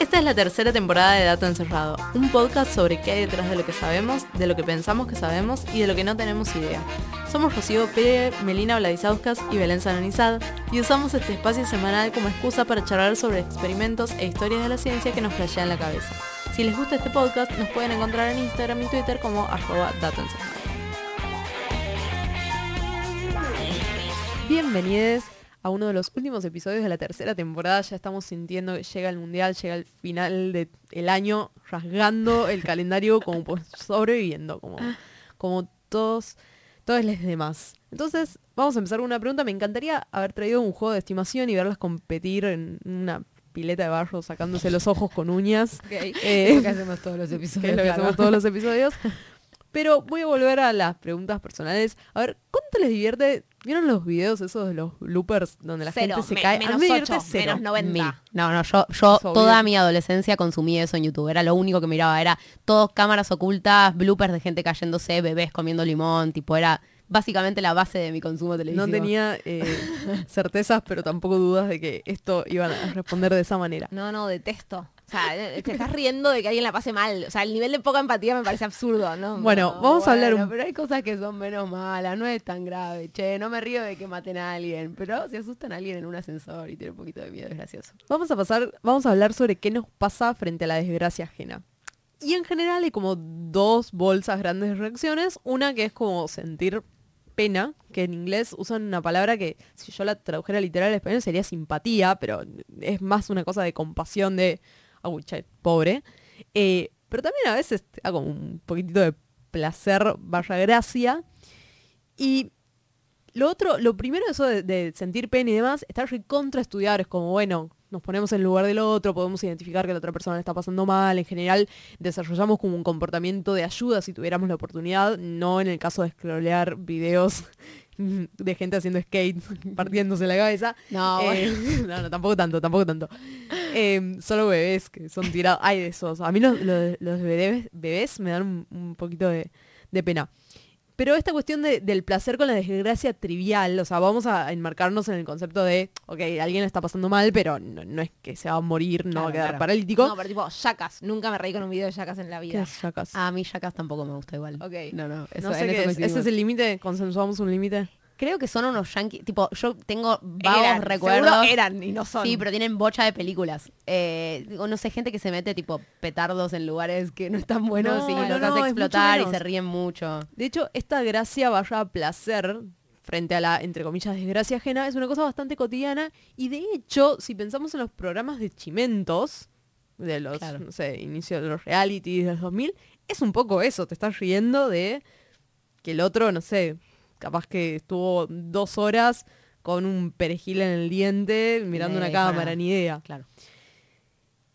Esta es la tercera temporada de Dato Encerrado, un podcast sobre qué hay detrás de lo que sabemos, de lo que pensamos que sabemos y de lo que no tenemos idea. Somos Rocío Pérez, Melina Vladisauskas y Belén Sanonizad y usamos este espacio semanal como excusa para charlar sobre experimentos e historias de la ciencia que nos flashean la cabeza. Si les gusta este podcast, nos pueden encontrar en Instagram y Twitter como arroba Dato Encerrado. Bienvenidos a uno de los últimos episodios de la tercera temporada. Ya estamos sintiendo que llega el mundial, llega el final del año, rasgando el calendario como pues, sobreviviendo, como, como todos, todos los demás. Entonces, vamos a empezar con una pregunta. Me encantaría haber traído un juego de estimación y verlas competir en una pileta de barro sacándose los ojos con uñas. Okay. Eh, es lo que hacemos todos los episodios. es lo que hacemos todos los episodios. Pero voy a volver a las preguntas personales. A ver, ¿cuánto les divierte? ¿Vieron los videos esos de los bloopers donde la cero, gente se me, cae? Menos a mí me 8, divierte cero. menos 90. No, no, yo, yo toda mi adolescencia consumí eso en YouTube. Era lo único que miraba. Era todos cámaras ocultas, bloopers de gente cayéndose, bebés comiendo limón. Tipo, era básicamente la base de mi consumo televisivo. No tenía eh, certezas, pero tampoco dudas de que esto iban a responder de esa manera. No, no, detesto. O sea, eh, te estás riendo de que alguien la pase mal. O sea, el nivel de poca empatía me parece absurdo, ¿no? Bueno, No, vamos a hablar un... Pero hay cosas que son menos malas, no es tan grave. Che, no me río de que maten a alguien, pero si asustan a alguien en un ascensor y tiene un poquito de miedo, es gracioso. Vamos a pasar, vamos a hablar sobre qué nos pasa frente a la desgracia ajena. Y en general hay como dos bolsas grandes de reacciones. Una que es como sentir pena, que en inglés usan una palabra que si yo la tradujera literal al español sería simpatía, pero es más una cosa de compasión de, pobre. Eh, pero también a veces como un poquitito de placer barra gracia. Y lo otro, lo primero eso de, de sentir pena y demás, está recontra estudiar, es como, bueno, nos ponemos en lugar del otro, podemos identificar que la otra persona le está pasando mal, en general desarrollamos como un comportamiento de ayuda si tuviéramos la oportunidad, no en el caso de scrollear videos de gente haciendo skate, partiéndose la cabeza. No, Eh, no, no, tampoco tanto, tampoco tanto. Eh, solo bebés que son tirados, hay de esos. A mí los, los- los bebés, bebés me dan un, un poquito de, de pena. Pero esta cuestión de- del placer con la desgracia trivial, o sea, vamos a enmarcarnos en el concepto de, ok, alguien está pasando mal, pero no, no es que se va a morir, no va a Claro, quedar claro. paralítico. No, pero tipo, Jackas. Nunca me reí con un video de Jackas en la ¿Qué vida. es Jackass? A mí Jackass tampoco me gusta igual. Ok. No, no, eso, no sé qué es. ¿Ese es el límite? ¿Consensuamos un límite? Creo que son unos yankees, tipo, yo tengo vagos Eran, recuerdos. eran y no son. Sí, pero tienen bocha de películas. Eh, digo, no sé, gente que se mete tipo petardos en lugares que no están buenos No, y no, los hace explotar y se ríen mucho. De hecho, esta gracia barra placer frente a la, entre comillas, desgracia ajena es una cosa bastante cotidiana y de hecho, si pensamos en los programas de chimentos, de los, Claro. no sé, inicio de los realities de los 2000, es un poco eso, te estás riendo de que el otro, no sé, capaz que estuvo dos horas con un perejil en el diente mirando una cámara, ni idea. Claro.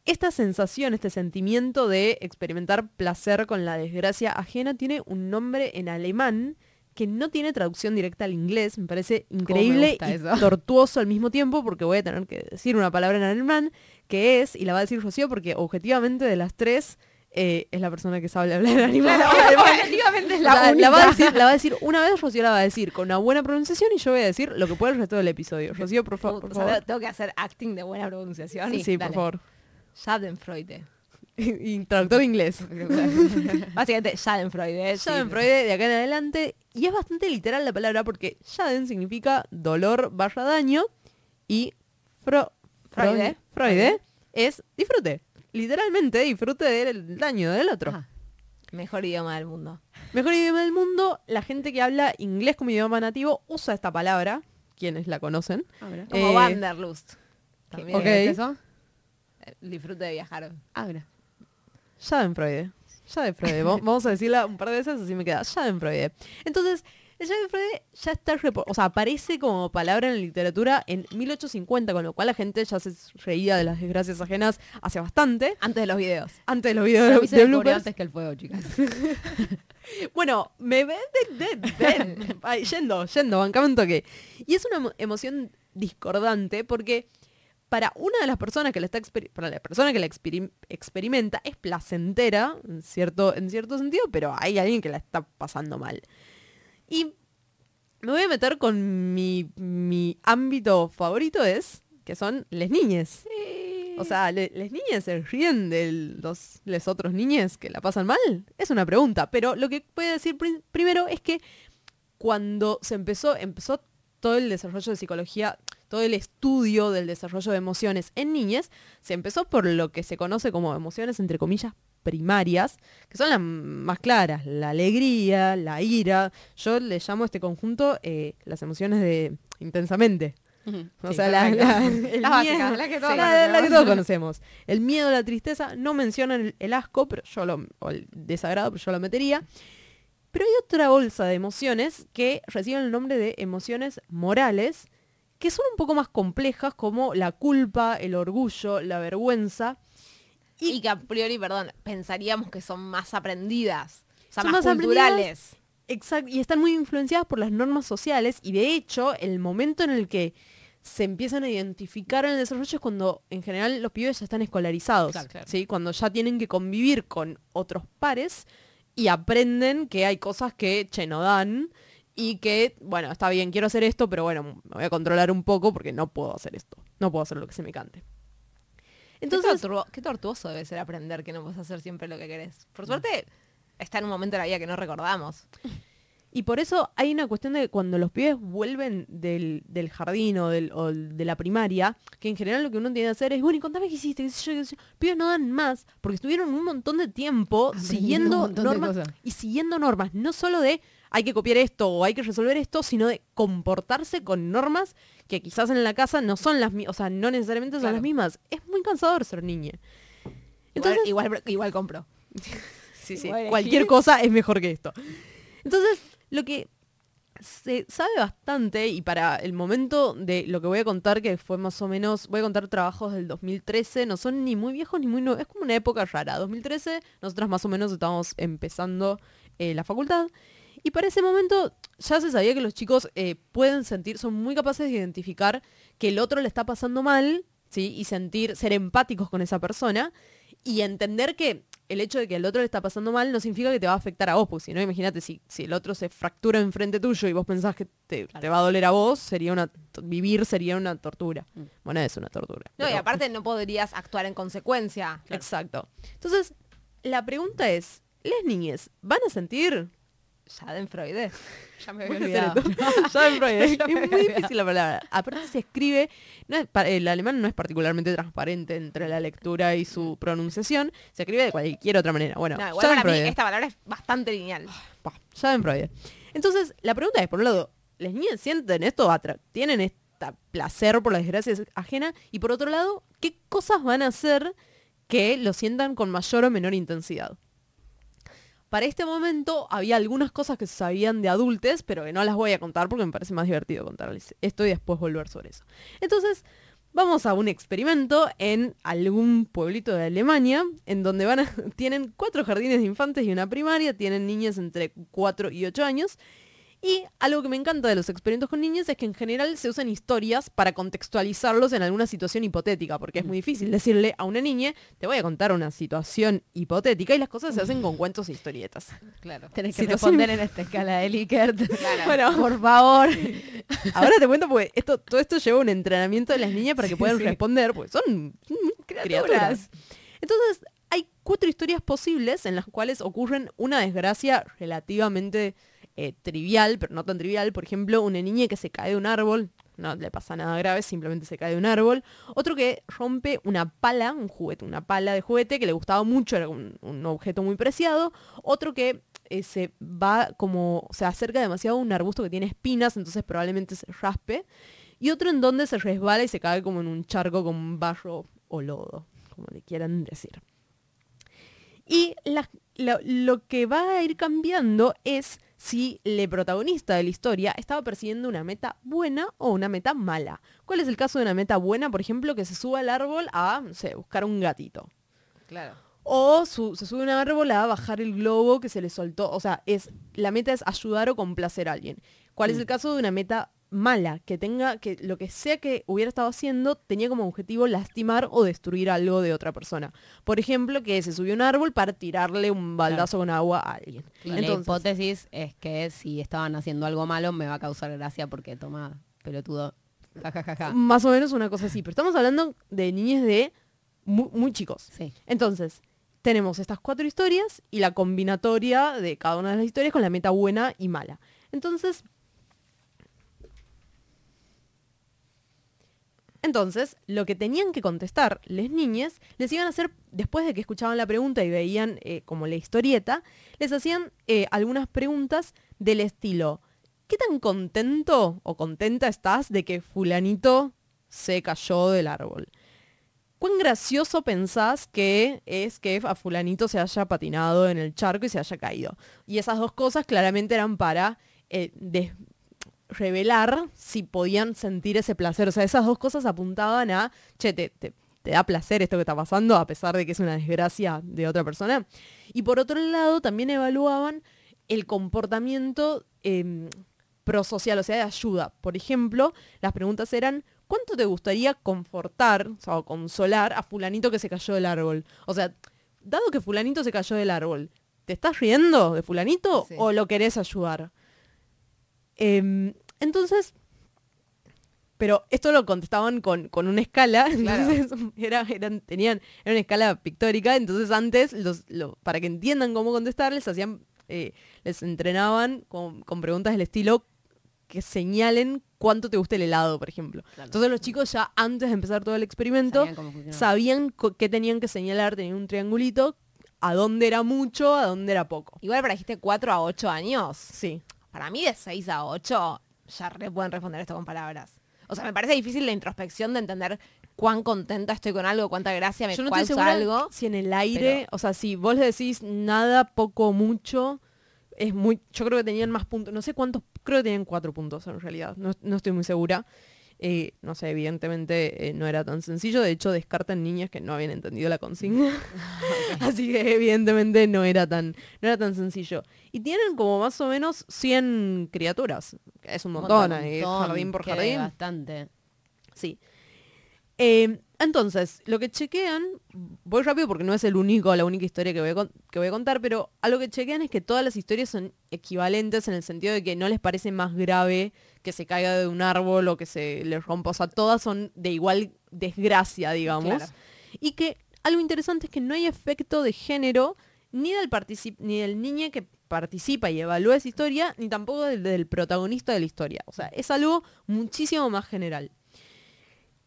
Esta sensación, este sentimiento de experimentar placer con la desgracia ajena tiene un nombre en alemán que no tiene traducción directa al inglés. Me parece increíble y eso. tortuoso al mismo tiempo porque voy a tener que decir una palabra en alemán que es, y la va a decir Rocío porque objetivamente de las tres eh, es la persona que sabe hablar en alemán. Efectivamente es O la va a decir, la va a decir una vez, Rocío la va a decir con una buena pronunciación y yo voy a decir lo que pueda el resto del episodio. Rocío, por, fa- por O sea, favor. tengo que hacer acting de buena pronunciación. Sí, por Dale. favor. Schadenfreude. y traductor inglés. Básicamente, Schadenfreude. sí. Schadenfreude de acá en adelante. Y es bastante literal la palabra porque Schaden significa dolor barra daño y fro, Freude. Freude es disfrute. Literalmente disfrute del daño del otro. Ah, Mejor idioma del mundo. Mejor idioma del mundo, la gente que habla inglés como idioma nativo usa esta palabra. Quienes la conocen. Como Eh, Wanderlust. También ok. es eso. El disfrute de viajar. Ah, mira. Schadenfreude. Schadenfreude. Va- Vamos a decirla un par de veces así me queda. Schadenfreude. Entonces, el Schadenfreude ya está, o sea, aparece como palabra en la literatura en 1850, con lo cual la gente ya se reía de las desgracias ajenas hace bastante. Antes de los videos. Antes de los videos de, de antes que el fuego, chicas. Bueno, me ven, ven, ven, yendo, yendo, bancame un toque. Y es una emo- emoción discordante porque para una de las personas que la está para la persona que la experim- experimenta es placentera en cierto, en cierto sentido, pero hay alguien que la está pasando mal. Y me voy a meter con mi, mi ámbito favorito es que son les niñes. O sea, ¿le- ¿les niñas se ríen de los les otros niños que la pasan mal? Es una pregunta, pero lo que voy a decir pri- primero es que cuando se empezó, empezó todo el desarrollo de psicología, todo el estudio del desarrollo de emociones en niñas, se empezó por lo que se conoce como emociones, entre comillas, primarias, que son las más claras, la alegría, la ira. Yo le llamo a este conjunto eh, las emociones de intensamente. O Sí, sea, la, la- el que todos Sí, la- que conocemos. todos conocemos. El miedo, la tristeza, no mencionan el, el asco, pero yo lo, o el desagrado, pero yo lo metería. Pero hay otra bolsa de emociones que reciben el nombre de emociones morales, que son un poco más complejas, como la culpa, el orgullo, la vergüenza. Y, que a priori, perdón, pensaríamos que son más aprendidas. O sea, Son más, más culturales. Exacto, y están muy influenciadas por las normas sociales y de hecho el momento en el que se empiezan a identificar en el desarrollo es cuando en general los pibes ya están escolarizados, Claro, claro. ¿sí? cuando ya tienen que convivir con otros pares y aprenden que hay cosas que che no dan y que, bueno, está bien, quiero hacer esto, pero bueno, me voy a controlar un poco porque no puedo hacer esto, no puedo hacer lo que se me cante. Entonces, qué, tortuo- qué tortuoso debe ser aprender que no puedes hacer siempre lo que querés. Por suerte, está en un momento de la vida que no recordamos. Y por eso hay una cuestión de que cuando los pibes vuelven del, del jardín o, del, o de la primaria, que en general lo que uno tiene que hacer es, bueno, y contame qué hiciste, qué sé yo, qué sé yo". Pibes no dan más, porque estuvieron un montón de tiempo Aprendiendo siguiendo normas y siguiendo normas, no solo de hay que copiar esto o hay que resolver esto, sino de comportarse con normas que quizás en la casa no son las mismas, o sea, no necesariamente son Claro. las mismas. Es muy cansador ser niña. Entonces, Entonces, igual, igual, compro. Sí, sí. Cualquier cosa es mejor que esto. Entonces, lo que se sabe bastante, y para el momento de lo que voy a contar, que fue más o menos, voy a contar trabajos del 2013, no son ni muy viejos ni muy nuevos, es como una época rara. 2013, nosotras más o menos estábamos empezando eh, la facultad. Y para ese momento ya se sabía que los chicos eh, pueden sentir, son muy capaces de identificar que el otro le está pasando mal, ¿sí? Y sentir, ser empáticos con esa persona y entender que el hecho de que el otro le está pasando mal no significa que te va a afectar a vos, porque si no, imagínate, si, si el otro se fractura enfrente tuyo y vos pensás que te, te va a doler a vos, sería una vivir sería una tortura. Bueno, es una tortura. No, y aparte no podrías actuar en consecuencia. Exacto. Entonces, la pregunta es, ¿les niñes van a sentir? Schadenfreude. Ya me había olvidado. Schadenfreude. Ya es muy difícil la palabra. Aparte se escribe, no es el alemán no es particularmente transparente entre la lectura y su pronunciación, se escribe de cualquier otra manera. Bueno, No, igual para mí esta palabra es bastante lineal. Pa, Schadenfreude. Entonces, la pregunta es, por un lado, ¿las niñas sienten esto? ¿Tienen este placer por la desgracia ajena? Y por otro lado, ¿qué cosas van a hacer que lo sientan con mayor o menor intensidad? Para este momento había algunas cosas que se sabían de adultos, pero que no las voy a contar porque me parece más divertido contarles esto y después volver sobre eso. Entonces, vamos a un experimento en algún pueblito de Alemania, en donde van tienen cuatro jardines de infantes y una primaria, tienen niñas entre 4 y 8 años. Y algo que me encanta de los experimentos con niños es que en general se usan historias para contextualizarlos en alguna situación hipotética, porque es muy difícil decirle a una niña, te voy a contar una situación hipotética y las cosas se hacen con cuentos e historietas. Claro. Tenés que Situación- responder en esta escala de Likert. Claro. Bueno, Por favor. ahora te cuento porque esto, todo esto lleva un entrenamiento de las niñas para que puedan sí. responder, porque son criaturas. Entonces, hay cuatro historias posibles en las cuales ocurren una desgracia relativamente eh, trivial, pero no tan trivial. Por ejemplo, una niña que se cae de un árbol, no le pasa nada grave, simplemente se cae de un árbol. Otro que rompe una pala, un juguete, una pala de juguete que le gustaba mucho, era un, objeto muy preciado. Otro que eh, se va como, se acerca demasiado a un arbusto que tiene espinas, entonces probablemente se raspe. Y otro en donde se resbala y se cae como en un charco con barro o lodo, como le quieran decir. Y lo que va a ir cambiando es si el protagonista de la historia estaba persiguiendo una meta buena o una meta mala. ¿Cuál es el caso de una meta buena? Por ejemplo, que se suba al árbol a, no sé, buscar un gatito. Claro. O su- se sube a un árbol a bajar el globo que se le soltó. O sea, es, la meta es ayudar o complacer a alguien. ¿Cuál es el caso de una meta mala? Que tenga, que lo que sea que hubiera estado haciendo tenía como objetivo lastimar o destruir algo de otra persona. Por ejemplo, que se subió a un árbol para tirarle un baldazo con agua a alguien. Y la Entonces, hipótesis es que si estaban haciendo algo malo me va a causar gracia porque toma pelotudo. Ja, ja, ja, ja. más o menos una cosa así. Pero estamos hablando de niñas de muy, muy chicos. Sí. Entonces, tenemos estas cuatro historias y la combinatoria de cada una de las historias con la meta buena y mala. Entonces, entonces, lo que tenían que contestar les niñas, les iban a hacer, después de que escuchaban la pregunta y veían eh, como la historieta, les hacían eh, algunas preguntas del estilo, ¿qué tan contento o contenta estás de que fulanito se cayó del árbol? ¿Cuán gracioso pensás que es que a fulanito se haya patinado en el charco y se haya caído? Y esas dos cosas claramente eran para eh, des- revelar si podían sentir ese placer. O sea, esas dos cosas apuntaban a, che, te, te- te da placer esto que está pasando a pesar de que es una desgracia de otra persona. Y por otro lado, también evaluaban el comportamiento em, prosocial, o sea, de ayuda. Por ejemplo, las preguntas eran, ¿cuánto te gustaría confortar, o sea, o consolar a fulanito que se cayó del árbol? O sea, dado que fulanito se cayó del árbol, ¿te estás riendo de fulanito Sí. o lo querés ayudar? Em, entonces, pero esto lo contestaban con, con una escala, Claro. entonces era, eran, tenían, era una escala pictórica, entonces antes, los, lo- para que entiendan cómo contestar, les hacían, eh, les entrenaban con, con preguntas del estilo que señalen cuánto te gusta el helado, por ejemplo. Claro. Entonces los chicos ya antes de empezar todo el experimento, Sabían sabían qué tenían que señalar, tenían un triangulito, a dónde era mucho, a dónde era poco. Igual para dijiste 4 a 8 años. Sí. Para mí de 6 a 8 ya re pueden responder esto con palabras. O sea, me parece difícil la introspección de entender cuán contenta estoy con algo, cuánta gracia me Yo no causa estoy segura algo. si en el aire, o sea, si vos le decís nada, poco, mucho, es muy, yo creo que tenían más puntos, no sé cuántos, creo que tenían cuatro puntos en realidad, no, no estoy muy segura. Eh, no sé, evidentemente eh, no era tan sencillo, de hecho descartan niñas que no habían entendido la consigna, así que evidentemente no era tan, no era tan sencillo. Y tienen como más o menos 100 criaturas, es un montón, jardín por jardín. Bastante. Sí. Entonces, lo que chequean, voy rápido porque no es el único, la única historia que voy, a, que voy a contar, pero algo que chequean es que todas las historias son equivalentes en el sentido de que no les parece más grave que se caiga de un árbol o que se les rompa. O sea, todas son de igual desgracia, digamos. Claro. Y que algo interesante es que no hay efecto de género ni del, ni del niño que participa y evalúa esa historia, ni tampoco del, del protagonista de la historia. O sea, es algo muchísimo más general.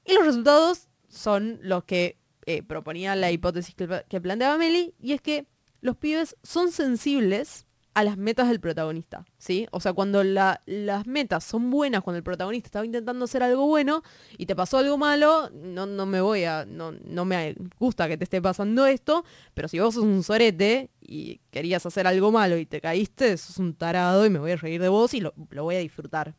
Y los resultados son los que eh, proponía la hipótesis que, planteaba Meli, y es que los pibes son sensibles a las metas del protagonista, ¿sí? O sea, cuando la- las metas son buenas, cuando el protagonista estaba intentando hacer algo bueno y te pasó algo malo, no, no me voy a, no, no me gusta que te esté pasando esto, pero si vos sos un sorete y querías hacer algo malo y te caíste, sos un tarado y me voy a reír de vos y lo, lo voy a disfrutar.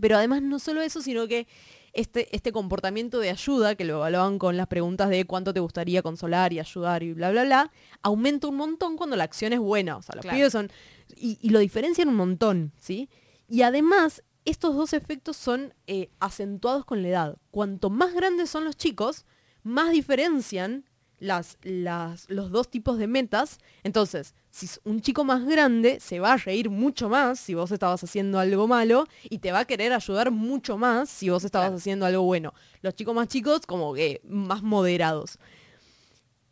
Pero además no solo eso, sino que este, este comportamiento de ayuda, que lo evaluaban con las preguntas de cuánto te gustaría consolar y ayudar y bla, bla, bla, aumenta un montón cuando la acción es buena. O sea, los Claro. pibes son... Y, y lo diferencian un montón, ¿sí? Y además, estos dos efectos son eh, acentuados con la edad. Cuanto más grandes son los chicos, más diferencian las, las, los dos tipos de metas. Entonces, si es un chico más grande, se va a reír mucho más si vos estabas haciendo algo malo y te va a querer ayudar mucho más si vos estabas Claro. haciendo algo bueno. Los chicos más chicos, como que más moderados.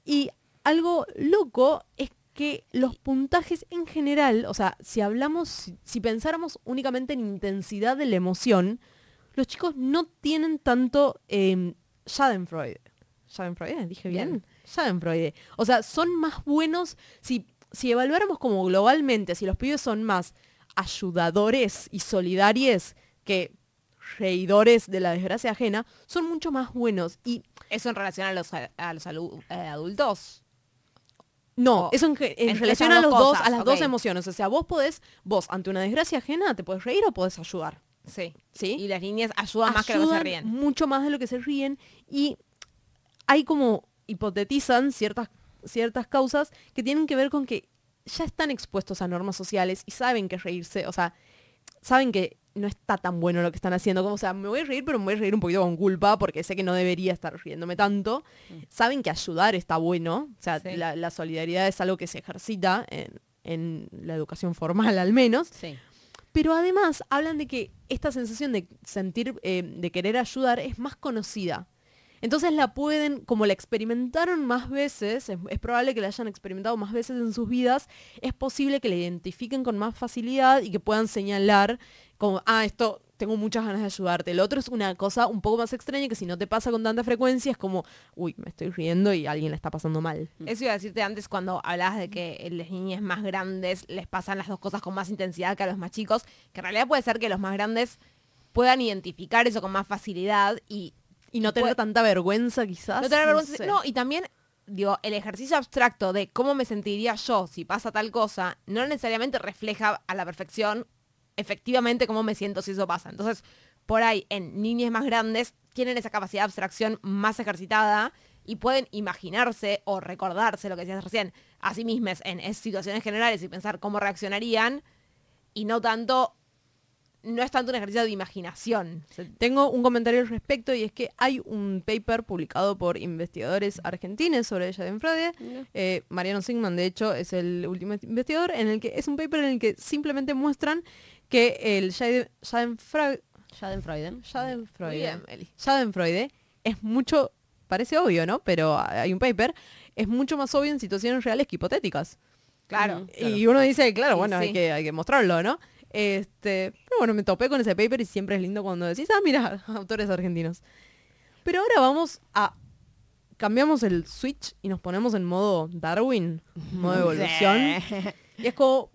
Y algo loco es que los puntajes en general, o sea, si hablamos, si, si pensáramos únicamente en intensidad de la emoción, los chicos no tienen tanto eh, Schadenfreude. ¿Schadenfreude? ¿Dije bien? Bien. Schadenfreude. O sea, son más buenos, si, si evaluáramos como globalmente, si los pibes son más ayudadores y solidarios que reidores de la desgracia ajena, son mucho más buenos. Y Eso en relación a los, a los eh, adultos. No, O eso en, en relación a, los dos a las dos emociones. O sea, vos podés, vos ante una desgracia ajena, te podés reír o podés ayudar. Sí. ¿Sí? Y las niñas ayudan más que lo que se ríen. Mucho más de lo que se ríen. Y hay como hipotetizan ciertas, ciertas causas que tienen que ver con que ya están expuestos a normas sociales y saben que reírse, o sea, saben que no está tan bueno lo que están haciendo. Como, o sea, me voy a reír, pero me voy a reír un poquito con culpa porque sé que no debería estar riéndome tanto. Saben que ayudar está bueno. O sea, Sí. la, la solidaridad es algo que se ejercita en, en la educación formal al menos. Sí. Pero además hablan de que esta sensación de sentir, eh, de querer ayudar es más conocida. Entonces la pueden, como la experimentaron más veces, es, probable que la hayan experimentado más veces en sus vidas, es posible que la identifiquen con más facilidad y que puedan señalar como, ah, esto tengo muchas ganas de ayudarte. El otro es una cosa un poco más extraña que si no te pasa con tanta frecuencia es como, uy, me estoy riendo y alguien le está pasando mal. Eso iba a decirte antes cuando hablabas de que las niñas más grandes les pasan las dos cosas con más intensidad que a los más chicos, que en realidad puede ser que los más grandes puedan identificar eso con más facilidad y Y no tener tanta vergüenza quizás. no tener vergüenza. sé. No, y también, digo, el ejercicio abstracto de cómo me sentiría yo si pasa tal cosa, no necesariamente refleja a la perfección efectivamente cómo me siento si eso pasa. Entonces, por ahí, en niñas más grandes, tienen esa capacidad de abstracción más ejercitada y pueden imaginarse o recordarse lo que decías recién a sí mismas en, en situaciones generales y pensar cómo reaccionarían y no tanto, no es tanto un ejercicio de imaginación. Tengo un comentario al respecto y es que hay un paper publicado por investigadores argentinos sobre Schadenfreude. Eh, Mariano Sigman, de hecho, es el último investigador, en el que es un paper en el que simplemente muestran que el Schade- Schadenfreude, es mucho, parece obvio, ¿no? Pero hay un paper, es mucho más obvio en situaciones reales que hipotéticas. Claro. Y uno dice, claro, bueno, hay, sí. que, hay que mostrarlo, ¿no? Este, bueno, me topé con ese paper y siempre es lindo cuando decís, ah, mira, autores argentinos. Pero ahora vamos a... Cambiamos el switch y nos ponemos en modo Darwin, modo evolución. Y es como,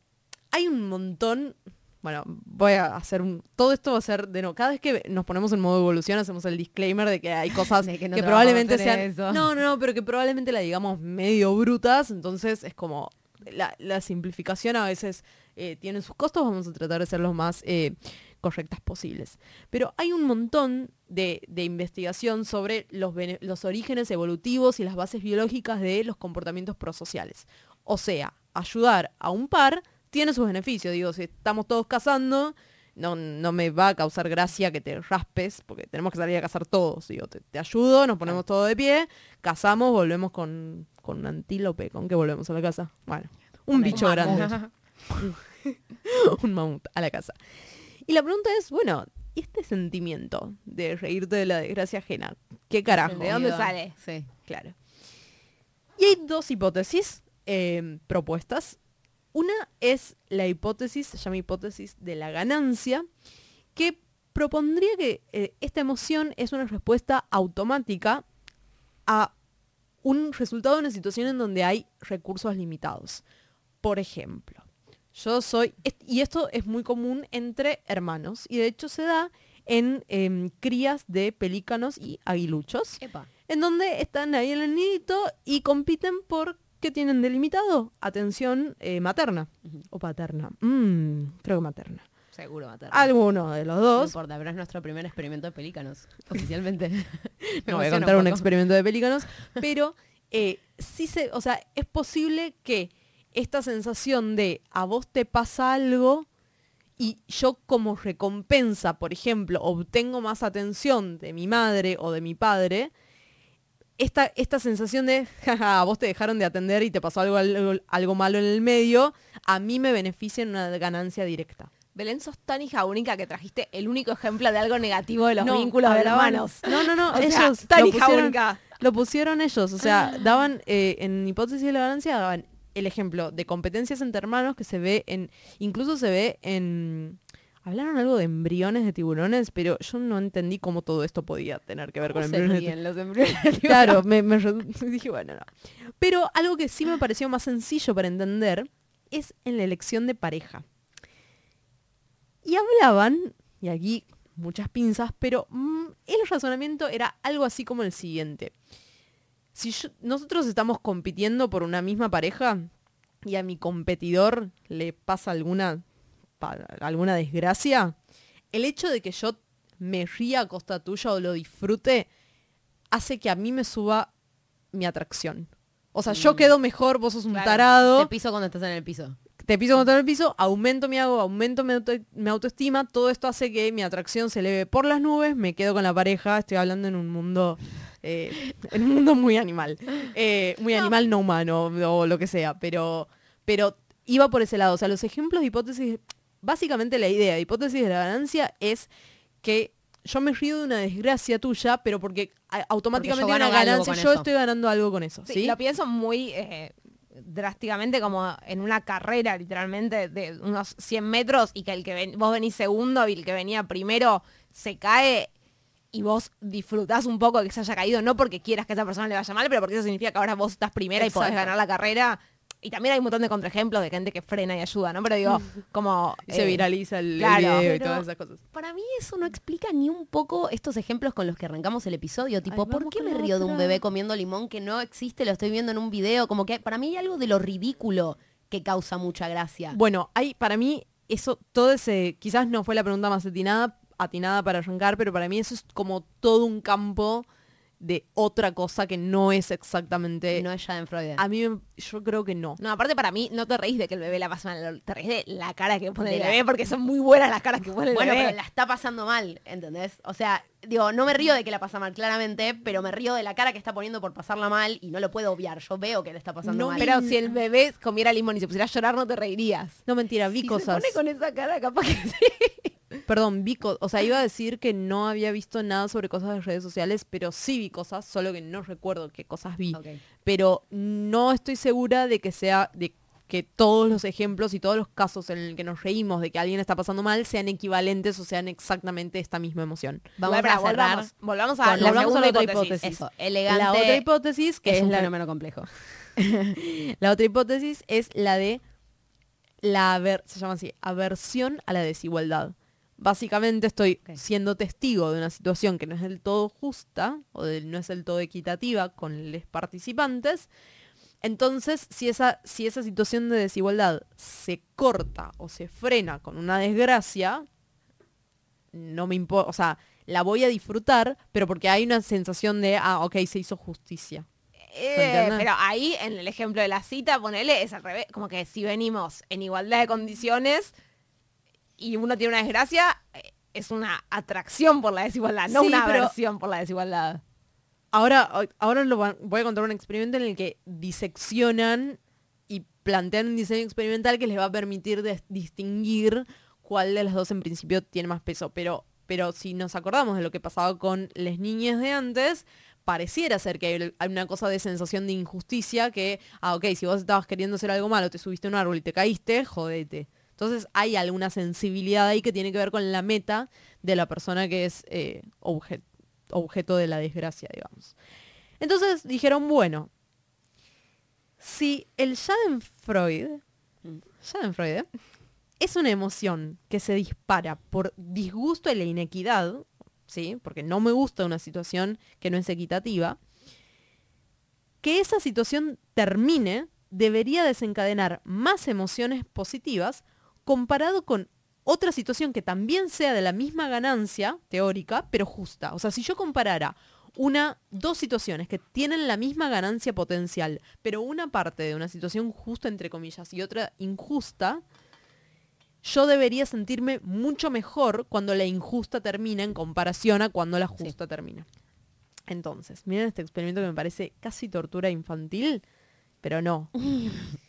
hay un montón... Bueno, voy a hacer un... Todo esto va a ser de no. Cada vez que nos ponemos en modo evolución hacemos el disclaimer de que hay cosas que probablemente sean... eso. No, no, no, pero que probablemente la digamos medio brutas. Entonces es como... La, la simplificación a veces eh, tiene sus costos. Vamos a tratar de ser los más eh, correctas posibles. Pero hay un montón de, de investigación sobre los, orígenes evolutivos y las bases biológicas de los comportamientos prosociales. O sea, ayudar a un par tiene sus beneficios. Digo, si estamos todos cazando, no, no me va a causar gracia que te raspes, porque tenemos que salir a cazar todos. Digo, te, te ayudo, nos ponemos todos de pie, cazamos, volvemos con, con un antílope. ¿Con qué volvemos a la casa? Bueno, un bicho grande. un mamut a la casa. Y la pregunta es, bueno, ¿y este sentimiento de reírte de la desgracia ajena? ¿Qué carajo? ¿De dónde sale? Sí. Claro. Y hay dos hipótesis eh, propuestas. Una es la hipótesis, se llama hipótesis de la ganancia, que propondría que eh, esta emoción es una respuesta automática a un resultado de una situación en donde hay recursos limitados. Por ejemplo, yo soy, y esto es muy común entre hermanos, y de hecho se da en em, crías de pelícanos y aguiluchos Epa. en donde están ahí en el nidito y compiten por qué tienen delimitado atención eh, materna o paterna. Mm, creo que materna. Seguro matar. Alguno de los No dos. importa, pero es nuestro primer experimento de pelícanos, oficialmente. Me No voy a contar un experimento de pelícanos, pero eh, sí se, o sea, es posible que esta sensación de a vos te pasa algo y yo como recompensa, por ejemplo, obtengo más atención de mi madre o de mi padre, esta, esta sensación de, jaja, a vos te dejaron de atender y te pasó algo, algo, algo malo en el medio, a mí me beneficia en una ganancia directa. Belén, sos tan hija única que trajiste el único ejemplo de algo negativo de los No, vínculos de hermanos. No, no, no, O sea, ellos tan lo hija pusieron- única. Lo pusieron ellos, o sea, daban, eh, en hipótesis de la ganancia, daban el ejemplo de competencias entre hermanos que se ve en, incluso se ve en, hablaron algo de embriones de tiburones, pero yo no entendí cómo todo esto podía tener que ver con ¿Cómo se embriones de los embriones? Claro, me, dije, bueno, no. Pero algo que sí me pareció más sencillo para entender es en la elección de pareja. Y hablaban, y aquí muchas pinzas, pero mm, el razonamiento era algo así como el siguiente. Si yo- nosotros estamos compitiendo por una misma pareja y a mi competidor le pasa alguna, pa- alguna desgracia, el hecho de que yo me ría a costa tuya o lo disfrute hace que a mí me suba mi atracción. O sea, yo quedo mejor, vos sos un Claro, tarado, Te piso cuando estás en el piso. te piso contra el piso, aumento mi hago, aumento mi, auto- mi autoestima, todo esto hace que mi atracción se eleve por las nubes, me quedo con la pareja, estoy hablando en un mundo, eh, en un mundo muy animal, eh, muy animal no humano o lo que sea, pero, pero iba por ese lado. O sea, los ejemplos de hipótesis, básicamente la idea de hipótesis de la ganancia es que yo me río de una desgracia tuya, pero porque a- automáticamente Porque yo una ganancia, yo eso. estoy ganando algo con eso, Sí, ¿sí? Lo pienso muy eh, drásticamente como en una carrera, literalmente, de unos 100 metros y que el que ven- vos venís segundo y el que venía primero se cae y vos disfrutás un poco de que se haya caído, no porque quieras que a esa persona le vaya mal, pero porque eso significa que ahora vos estás primera y podés ganar la carrera. Y también hay un montón de contraejemplos de gente que frena y ayuda, ¿no? Pero digo, como... Y se eh, viraliza el, el claro. video y todas esas cosas. Para mí eso no explica ni un poco estos ejemplos con los que arrancamos el episodio. Tipo, Ay, ¿por qué me río de un bebé comiendo limón que no existe? Lo estoy viendo en un video. Como que para mí hay algo de lo ridículo que causa mucha gracia. Bueno, hay para mí eso, todo ese, quizás no fue la pregunta más atinada, atinada para arrancar, pero para mí eso es como todo un campo de otra cosa que no es exactamente... no es Schadenfreude. A mí, yo creo que no. No, aparte para mí no te reís de que el bebé la pasa mal, te reís de la cara que pone De el la- bebé porque son muy buenas las caras que pone el Bueno, bebé. pero la está pasando mal, ¿entendés? O sea, digo, no me río de que la pasa mal, claramente, pero me río de la cara que está poniendo por pasarla mal y no lo puedo obviar. Yo veo que le está pasando No mal. Pero si el bebé comiera limón y se pusiera a llorar, no te reirías. No, mentira, vi Si cosas. se pone con esa cara, capaz que sí. Perdón, vi O sea, iba a decir que no había visto nada sobre cosas de redes sociales, pero sí vi cosas, solo que no recuerdo qué cosas vi. Pero no estoy segura de que sea... de que todos los ejemplos y todos los casos en el que nos reímos de que alguien está pasando mal sean equivalentes o sean exactamente esta misma emoción. Vamos a cerrar volvamos, volvamos a la volvamos a segunda la otra hipótesis. hipótesis. Eso, elegante. La otra hipótesis, que es es, un la, fenómeno complejo. la otra hipótesis es la de la aver- se llama así, aversión a la desigualdad. Básicamente estoy siendo testigo de una situación que no es del todo justa o de- no es del todo equitativa con los participantes. Entonces, si esa, si esa situación de desigualdad se corta o se frena con una desgracia, no me importa, o sea, la voy a disfrutar, pero porque hay una sensación de, ah, ok, se hizo justicia. Eh, pero ahí, en el ejemplo de la cita, ponele, es al revés. Como que si venimos en igualdad de condiciones y uno tiene una desgracia, eh, es una atracción por la desigualdad, no Sí, una aversión por la desigualdad. Ahora, ahora lo voy a contar un experimento en el que diseccionan y plantean un diseño experimental que les va a permitir distinguir cuál de las dos en principio tiene más peso. Pero, pero si nos acordamos de lo que pasaba con las niñas de antes, pareciera ser que hay hay una cosa de sensación de injusticia que, ah, ok, si vos estabas queriendo hacer algo malo, te subiste a un árbol y te caíste, jodete. Entonces hay alguna sensibilidad ahí que tiene que ver con la meta de la persona que es eh, obje- objeto de la desgracia, digamos. Entonces dijeron, bueno, si el Schadenfreude, Mm. Schadenfreude es una emoción que se dispara por disgusto y la inequidad, ¿sí? Porque no me gusta una situación que no es equitativa, que esa situación termine debería desencadenar más emociones positivas comparado con otra situación que también sea de la misma ganancia teórica, pero justa. O sea, si yo comparara una, dos situaciones que tienen la misma ganancia potencial, pero una parte de una situación justa, entre comillas, y otra injusta, yo debería sentirme mucho mejor cuando la injusta termina en comparación a cuando la justa termina. Entonces, miren este experimento que me parece casi tortura infantil, pero no.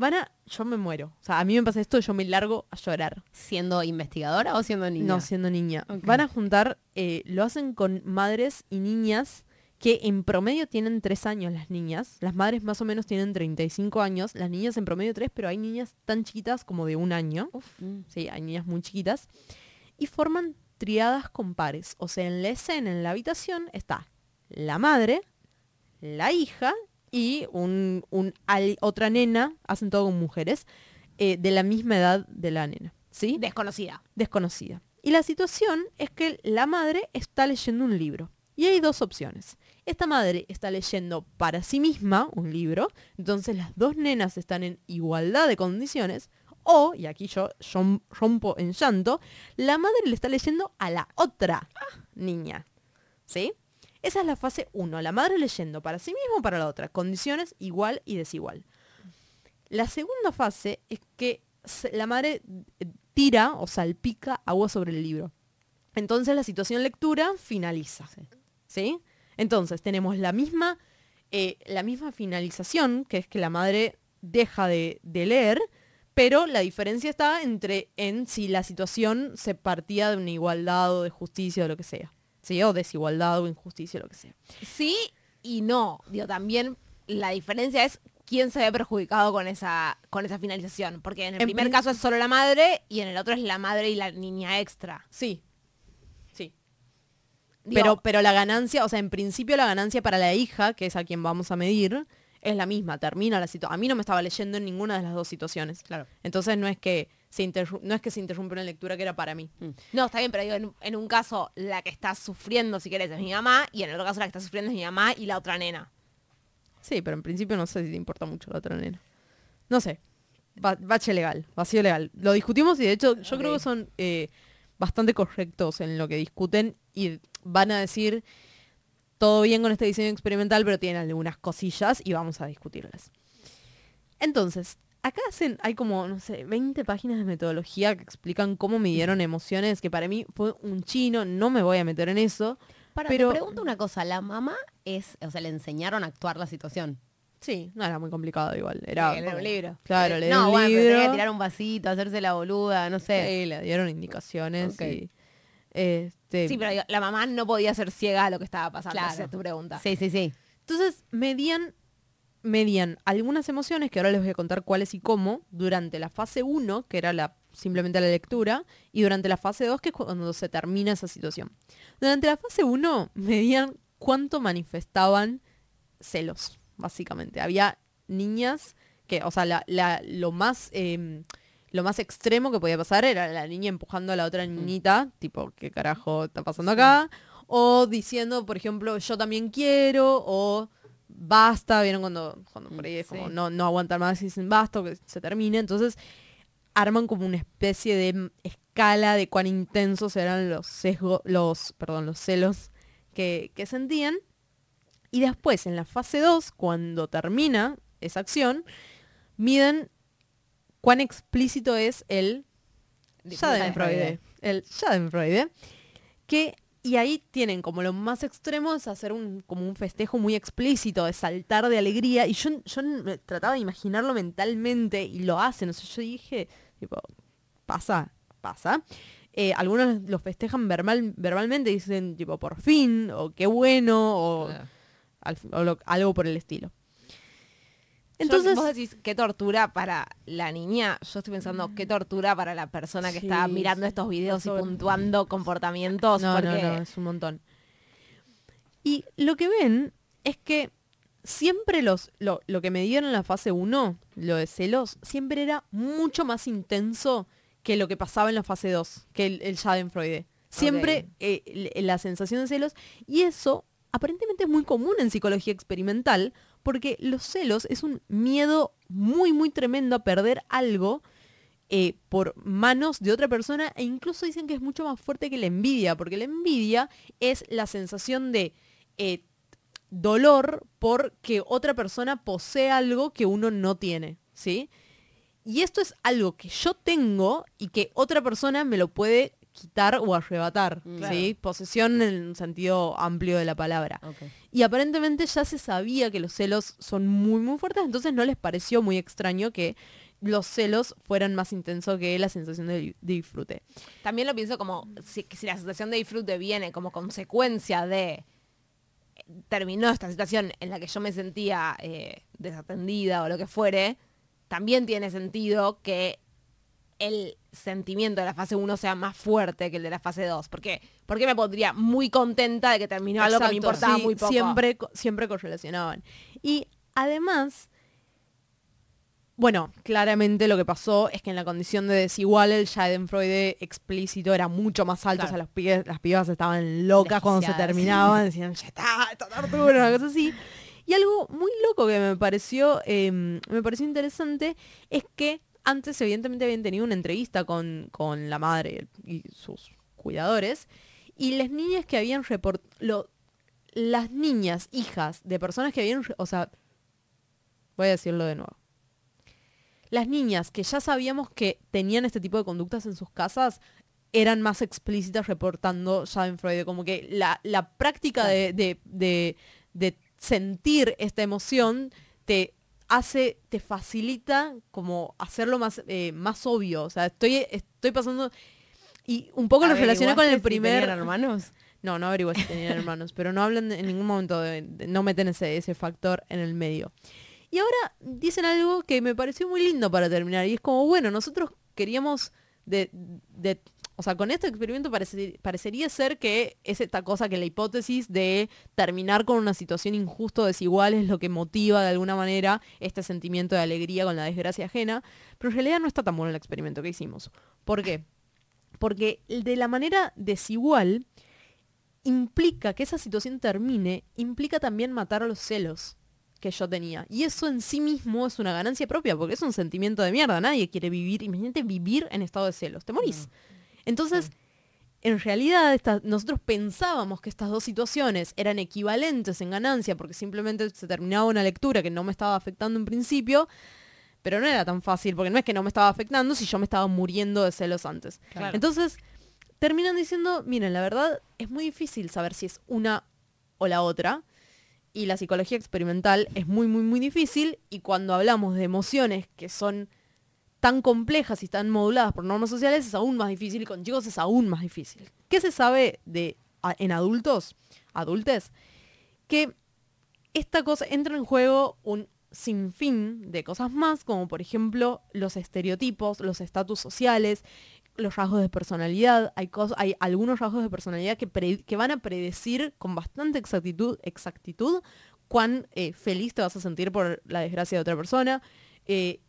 Van a... Yo me muero. O sea, a mí me pasa esto, yo me largo a llorar. ¿Siendo investigadora o siendo niña? No, siendo niña. Van a juntar, eh, lo hacen con madres y niñas que en promedio tienen tres años las niñas. Las madres más o menos tienen 35 años. Las niñas en promedio tres, pero hay niñas tan chiquitas como de un año. Mm. Sí, hay niñas muy chiquitas. Y forman triadas con pares. O sea, en la escena, en la habitación, está la madre, la hija y un, un al- otra nena, hacen todo con mujeres, eh, de la misma edad de la nena. ¿Sí? Desconocida. desconocida. Y la situación es que la madre está leyendo un libro. Y hay dos opciones. Esta madre está leyendo para sí misma un libro, entonces las dos nenas están en igualdad de condiciones, o, y aquí yo, yo rompo en llanto, la madre le está leyendo a la otra niña. ¿Sí? Esa es la fase 1, la madre leyendo para sí misma o para la otra, condiciones igual y desigual. La segunda fase es que la madre eh, tira o salpica agua sobre el libro. Entonces la situación lectura finaliza. ¿Sí? Entonces tenemos la misma, eh, la misma finalización, que es que la madre deja de, de leer, Pero la diferencia está entre en si la situación se partía de una igualdad o de justicia o lo que sea. ¿Sí? O desigualdad o injusticia o lo que sea. Sí y no. Digo, también la diferencia es quién se ve perjudicado con esa, con esa finalización. Porque en el En primer prin- caso es solo la madre y en el otro es la madre y la niña extra. Sí. Sí. Digo, Pero, pero la ganancia, o sea, en principio la ganancia para la hija, que es a quien vamos a medir, es la misma. Termina la situación. A mí no me estaba leyendo en ninguna de las dos situaciones. Claro. Entonces no es que se no es que se interrumpe una lectura que era para mí. No, está bien, pero digo, en, en un caso la que está sufriendo, si querés, es mi mamá, y en el otro caso la que está sufriendo es mi mamá y la otra nena. Sí, pero en principio no sé si te importa mucho la otra nena. No sé. Ba- bache legal, vacío legal. Lo discutimos y de hecho yo creo que son eh, bastante correctos en lo que discuten y van a decir todo bien con este diseño experimental, pero tienen algunas cosillas y vamos a discutirlas. Entonces, acá hacen, hay como, no sé, 20 páginas de metodología que explican cómo midieron emociones, que para mí fue un chino, no me voy a meter en eso. Para, Pero- te pregunto una cosa, la mamá es, o sea, le enseñaron a actuar la situación. Sí, no era muy complicado igual. Era Sí, leer un libro. Claro, leer no, un bueno, pero tenía libro. que tirar un vasito, hacerse la boluda, no sé. Sí, le dieron indicaciones y este Sí, pero digo, la mamá no podía ser ciega a lo que estaba pasando. Claro. Esa es tu pregunta. Sí, sí, sí. entonces medían medían algunas emociones que ahora les voy a contar cuáles y cómo durante la fase 1, que era la simplemente la lectura, y durante la fase 2, que es cuando se termina esa situación. Durante la fase 1 medían cuánto manifestaban celos, básicamente. Había niñas que, o sea, la- la- lo más eh, lo más extremo que podía pasar era la niña empujando a la otra niñita, tipo, ¿qué carajo está pasando acá? O diciendo, por ejemplo, yo también quiero, o basta, vieron cuando, cuando por ahí es como no, no aguantan más y dicen basta, o que se termine. Entonces arman como una especie de escala de cuán intensos eran los sesgos, los, perdón, los celos que, que sentían. Y después, en la fase 2, cuando termina esa acción, miden cuán explícito es el Schadenfreude. El Schadenfreude. Que, y ahí tienen como lo más extremo es hacer un, como un festejo muy explícito, de saltar de alegría. Y yo, yo trataba de imaginarlo mentalmente y lo hacen. O sea, yo dije, tipo, pasa, pasa. Eh, algunos los festejan verbal, verbalmente, dicen tipo por fin, o qué bueno, o, al fin- o lo- algo por el estilo. Entonces, vos decís qué tortura para la niña. Yo estoy pensando qué tortura para la persona que Sí, está mirando sí, estos videos y puntuando comportamientos. No, porque no, no, es un montón. Y lo que ven es que siempre los, lo, lo que me dieron en la fase 1, lo de celos, siempre era mucho más intenso que lo que pasaba en la fase 2, que el, el Schadenfreude. Siempre eh, la sensación de celos. Y eso aparentemente es muy común en psicología experimental, porque los celos es un miedo muy, muy tremendo a perder algo eh, por manos de otra persona e incluso dicen que es mucho más fuerte que la envidia, porque la envidia es la sensación de eh, dolor porque otra persona posee algo que uno no tiene, ¿sí? Y esto es algo que yo tengo y que otra persona me lo puede quitar o arrebatar, ¿sí? Posesión en un sentido amplio de la palabra. Y aparentemente ya se sabía que los celos son muy muy fuertes, entonces no les pareció muy extraño que los celos fueran más intensos que la sensación de, disfrute. también lo pienso como si la sensación de disfrute viene como consecuencia de eh, terminó esta situación en la que yo me sentía eh, desatendida o lo que fuere, también tiene sentido que el sentimiento de la fase 1 sea más fuerte que el de la fase 2. Porque, porque me pondría muy contenta de que terminó algo que me Exacto, importaba sí, muy poco. Siempre, siempre correlacionaban. Y además, bueno, claramente lo que pasó es que en la condición de desigual el Schadenfreude explícito era mucho más alto. Claro. O sea, los pibes- las pibas estaban locas cuando se terminaban. Decían, ya está, esta tortura, una cosa así. Y algo muy loco que me pareció, eh, me pareció interesante es que antes evidentemente habían tenido una entrevista con, con la madre y sus cuidadores y las niñas que habían reportado, las niñas, hijas de personas que habían, o sea, voy a decirlo de nuevo. Las niñas que ya sabíamos que tenían este tipo de conductas en sus casas eran más explícitas reportando Schadenfreude, como que la, la práctica de, de- de- de sentir esta emoción te hace, te facilita como hacerlo más, eh, más obvio. O sea, estoy, estoy pasando... Y un poco lo relaciona con el ¿Averiguaste si primer... tenían hermanos? No, no averigué si tenían hermanos, pero no hablan en ningún momento, de, de- no meten ese, ese factor en el medio. Y ahora dicen algo que me pareció muy lindo para terminar, y es como, bueno, nosotros queríamos de... de- o sea, con este experimento parece- parecería ser que es esta cosa que la hipótesis de terminar con una situación injusto, desigual, es lo que motiva de alguna manera este sentimiento de alegría con la desgracia ajena, pero en realidad no está tan bueno el experimento que hicimos. ¿Por qué? Porque de la manera desigual, implica que esa situación termine, implica también matar a los celos que yo tenía. Y eso en sí mismo es una ganancia propia, porque es un sentimiento de mierda. Nadie quiere vivir, imagínate vivir en estado de celos, te morís. Entonces, en realidad esta- nosotros pensábamos que estas dos situaciones eran equivalentes en ganancia, porque simplemente se terminaba una lectura que no me estaba afectando en principio, pero no era tan fácil, porque no es que no me estaba afectando si yo me estaba muriendo de celos antes. Claro. Entonces, terminan diciendo, miren, la verdad es muy difícil saber si es una o la otra. Y la psicología experimental es muy, muy, muy difícil. Y cuando hablamos de emociones que son tan complejas y tan moduladas por normas sociales, es aún más difícil. Y con chicos es aún más difícil. ¿Qué se sabe de, en adultos, adultes? Que esta cosa entra en juego un sinfín de cosas más, como por ejemplo los estereotipos, los estatus sociales, los rasgos de personalidad. Hay, hay algunos rasgos de personalidad que, que van a predecir con bastante exactitud, exactitud cuán eh, feliz te vas a sentir por la desgracia de otra persona. eh,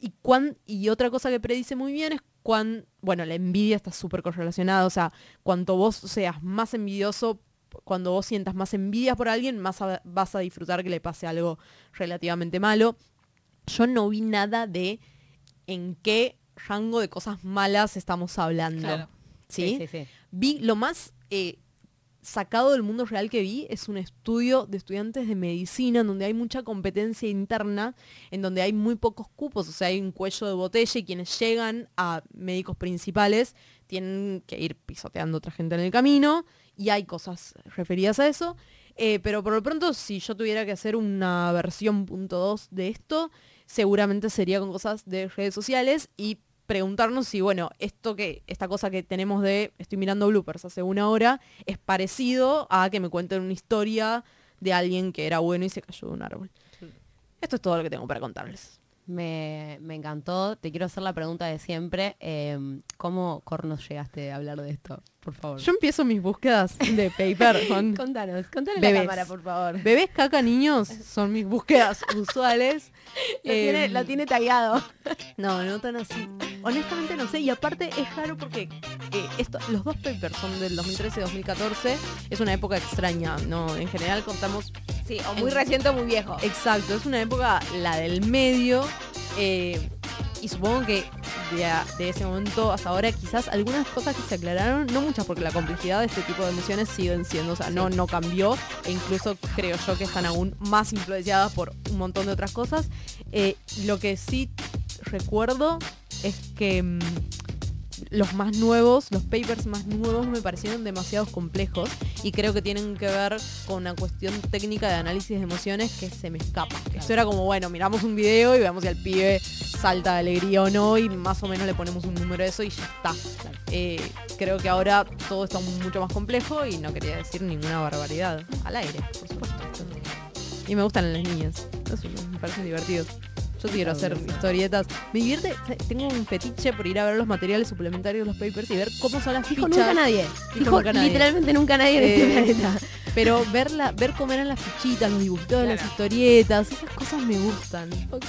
y, cuán, y otra cosa que predice muy bien es cuán, bueno, la envidia está súper correlacionada, o sea, cuanto vos seas más envidioso, cuando vos sientas más envidia por alguien, más a- vas a disfrutar que le pase algo relativamente malo. Yo no vi nada de en qué rango de cosas malas estamos hablando. Claro. ¿Sí? sí, sí. Vi lo más eh, sacado del mundo real que vi es un estudio de estudiantes de medicina en donde hay mucha competencia interna, en donde hay muy pocos cupos, o sea, hay un cuello de botella y quienes llegan a médicos principales tienen que ir pisoteando a otra gente en el camino y hay cosas referidas a eso. Eh, pero por lo pronto, si yo tuviera que hacer una versión punto .2 de esto, seguramente sería con cosas de redes sociales y preguntarnos si, bueno, esto que, esta cosa que tenemos de, estoy mirando bloopers hace una hora, es parecido a que me cuenten una historia de alguien que era bueno y se cayó de un árbol. Esto es todo lo que tengo para contarles. Me, me encantó. Te quiero hacer la pregunta de siempre. eh, ¿Cómo cornos llegaste a hablar de esto? Por favor. Yo empiezo mis búsquedas de paper con Contanos, contale a la cámara, por favor. bebés, caca, niños, son mis búsquedas usuales. Lo tiene, Em, lo tiene tagueado. No, no tan así. Honestamente no sé. Y aparte es raro porque eh, esto, los dos papers son del 2013 y 2014. Es una época extraña, ¿no? En general contamos... Sí, o muy reciente o muy viejo. Exacto, es una época, la del medio. eh, y supongo que de, de ese momento hasta ahora quizás algunas cosas que se aclararon, no muchas porque la complejidad de este tipo de emociones siguen siendo, o sea, no, no cambió e incluso creo yo que están aún más influenciadas por un montón de otras cosas. Eh, lo que sí recuerdo es que mm, los más nuevos, los papers más nuevos me parecieron demasiado complejos y creo que tienen que ver con una cuestión técnica de análisis de emociones que se me escapa. Esto era como, bueno, miramos un video y veamos si al pibe salta de alegría o no y más o menos le ponemos un número de eso y ya está. Eh, creo que ahora todo está mucho más complejo y no quería decir ninguna barbaridad. Al aire, por supuesto. Y me gustan las niñas. Eso me parece divertido. Yo quiero hacer historietas. Me divierte, tengo un fetiche por ir a ver los materiales suplementarios de los papers y ver cómo son las Dijo fichas. nunca nadie. Dijo Dijo nunca nadie. literalmente nunca nadie Eh, este planeta. Pero verla, ver cómo eran las fichitas, los dibujitos de las historietas, esas cosas me gustan. Ok.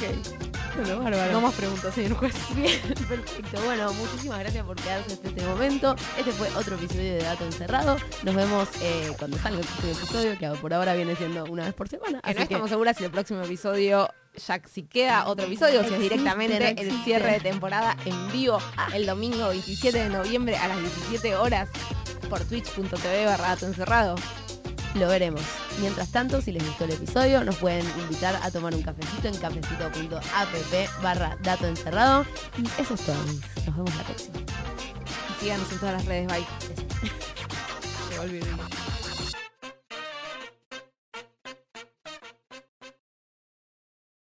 Bueno, bárbaro. No más preguntas, señor juez. Bien, perfecto. Bueno, muchísimas gracias por quedarse hasta este momento. Este fue otro episodio de Dato Encerrado. Nos vemos eh, cuando salga el próximo episodio, que por ahora viene siendo una vez por semana. Que Así no estamos seguras si el próximo episodio ya si queda otro episodio, si es directamente el cierre de temporada en vivo el domingo 27 de noviembre a las 17 horas por twitch.tv barra dato encerrado. lo veremos. Mientras tanto, si les gustó el episodio, nos pueden invitar a tomar un cafecito en cafecito.app barra dato encerrado. Y eso es todo. Nos vemos la próxima. Y síganos en todas las redes, bye. Se.